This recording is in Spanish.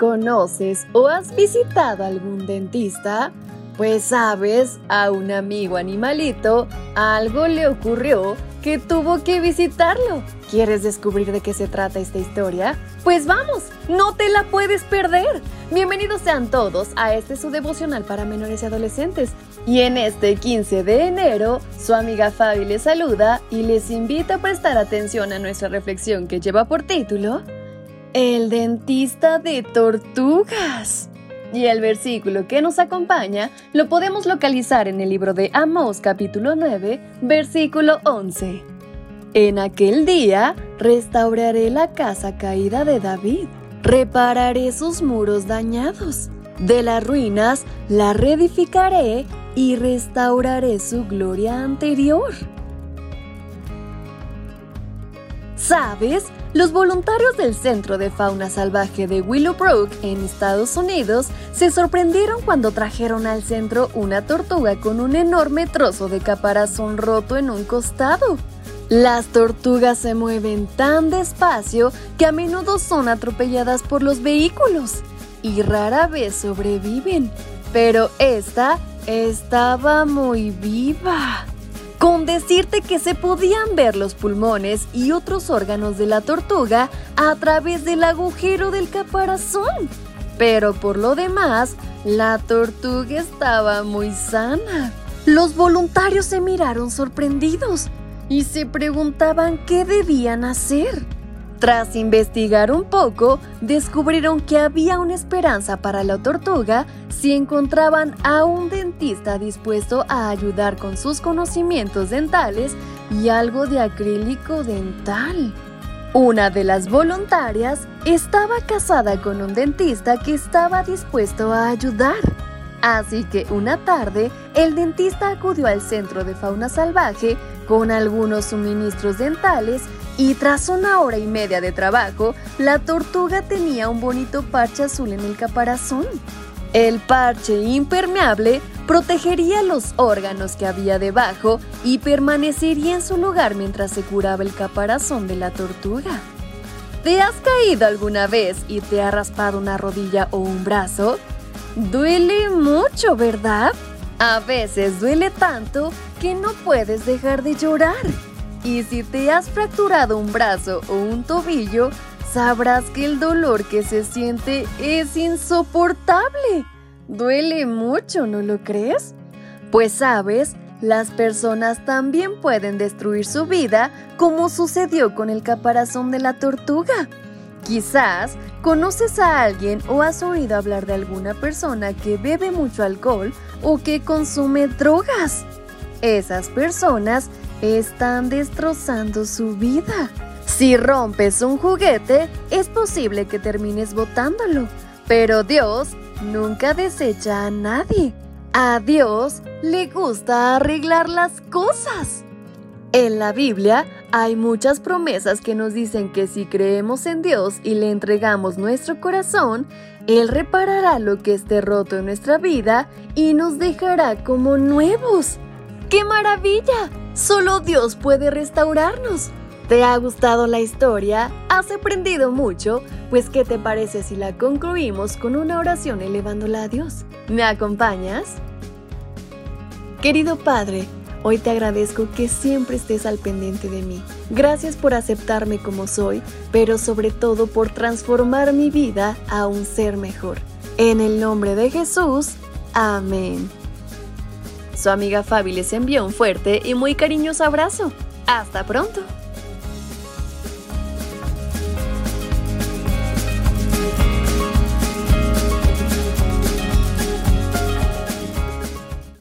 ¿Conoces o has visitado algún dentista? Pues sabes, a un amigo animalito algo le ocurrió que tuvo que visitarlo. ¿Quieres descubrir de qué se trata esta historia? Pues vamos, no te la puedes perder. Bienvenidos sean todos a este su devocional para menores y adolescentes. Y en este 15 de enero, su amiga Fabi les saluda y les invita a prestar atención a nuestra reflexión que lleva por título El dentista de tortugas. Y el versículo que nos acompaña lo podemos localizar en el libro de Amós capítulo 9, versículo 11. En aquel día restauraré la casa caída de David, repararé sus muros dañados, de las ruinas la reedificaré y restauraré su gloria anterior. ¿Sabes? Los voluntarios del Centro de Fauna Salvaje de Willowbrook en Estados Unidos se sorprendieron cuando trajeron al centro una tortuga con un enorme trozo de caparazón roto en un costado. Las tortugas se mueven tan despacio que a menudo son atropelladas por los vehículos y rara vez sobreviven. Pero esta estaba muy viva con decirte que se podían ver los pulmones y otros órganos de la tortuga a través del agujero del caparazón. Pero por lo demás, la tortuga estaba muy sana. Los voluntarios se miraron sorprendidos y se preguntaban qué debían hacer. Tras investigar un poco, descubrieron que había una esperanza para la tortuga si encontraban a un dentista dispuesto a ayudar con sus conocimientos dentales y algo de acrílico dental. Una de las voluntarias estaba casada con un dentista que estaba dispuesto a ayudar. Así que una tarde, el dentista acudió al centro de fauna salvaje con algunos suministros dentales y tras una hora y media de trabajo, la tortuga tenía un bonito parche azul en el caparazón. El parche impermeable protegería los órganos que había debajo y permanecería en su lugar mientras se curaba el caparazón de la tortuga. ¿Te has caído alguna vez y te ha raspado una rodilla o un brazo? Duele mucho, ¿verdad? A veces duele tanto que no puedes dejar de llorar. Y si te has fracturado un brazo o un tobillo, sabrás que el dolor que se siente es insoportable. Duele mucho, ¿no lo crees? Pues sabes, las personas también pueden destruir su vida como sucedió con el caparazón de la tortuga. Quizás conoces a alguien o has oído hablar de alguna persona que bebe mucho alcohol o que consume drogas. Esas personas están destrozando su vida. Si rompes un juguete, es posible que termines botándolo, pero Dios nunca desecha a nadie. A Dios le gusta arreglar las cosas. En la Biblia hay muchas promesas que nos dicen que si creemos en Dios y le entregamos nuestro corazón, Él reparará lo que esté roto en nuestra vida y nos dejará como nuevos. ¡Qué maravilla! Solo Dios puede restaurarnos. ¿Te ha gustado la historia? ¿Has aprendido mucho? Pues ¿qué te parece si la concluimos con una oración elevándola a Dios? ¿Me acompañas? Querido Padre, hoy te agradezco que siempre estés al pendiente de mí. Gracias por aceptarme como soy, pero sobre todo por transformar mi vida a un ser mejor. En el nombre de Jesús, amén. Su amiga Fabi les envió un fuerte y muy cariñoso abrazo. ¡Hasta pronto!